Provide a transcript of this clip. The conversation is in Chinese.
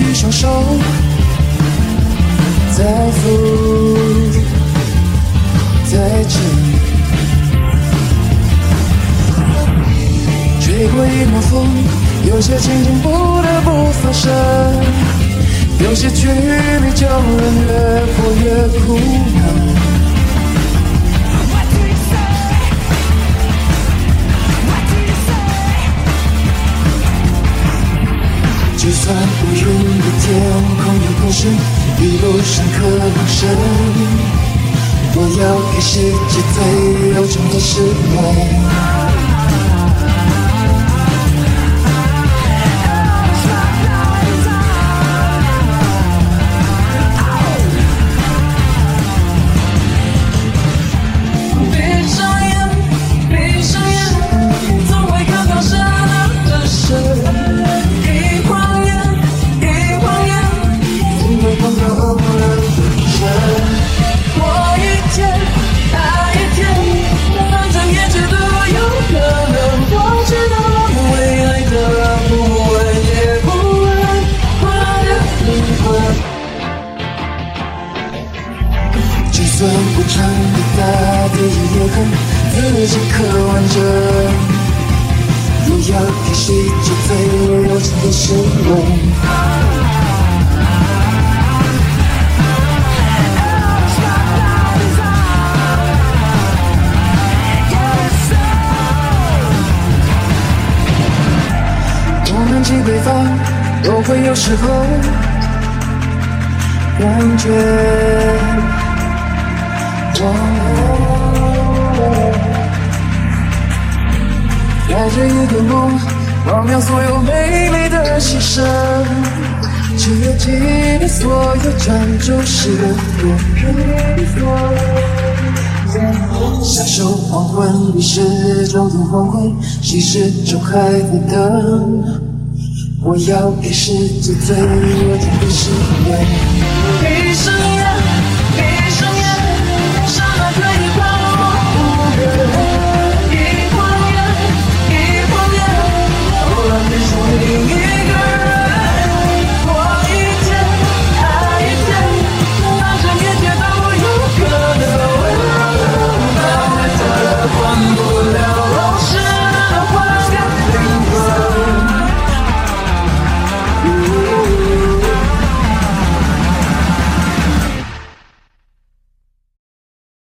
于双手，再扶，再撑，吹过一抹风，有些情景不得不发生，有些距离就能越云的天空有多深，一路上可能深，我要给世界最悠长的诗篇。就算不长的大地也很自己渴望着。我要给世界最柔情的时光。东南西北方都会有时候感觉忘了，带着一个梦，忘掉所有美丽的牺牲，只有纪念所有专注时的享受黄昏，你是中途黄昏，谁是钟开的灯？我要给世界最热情的时光。闭上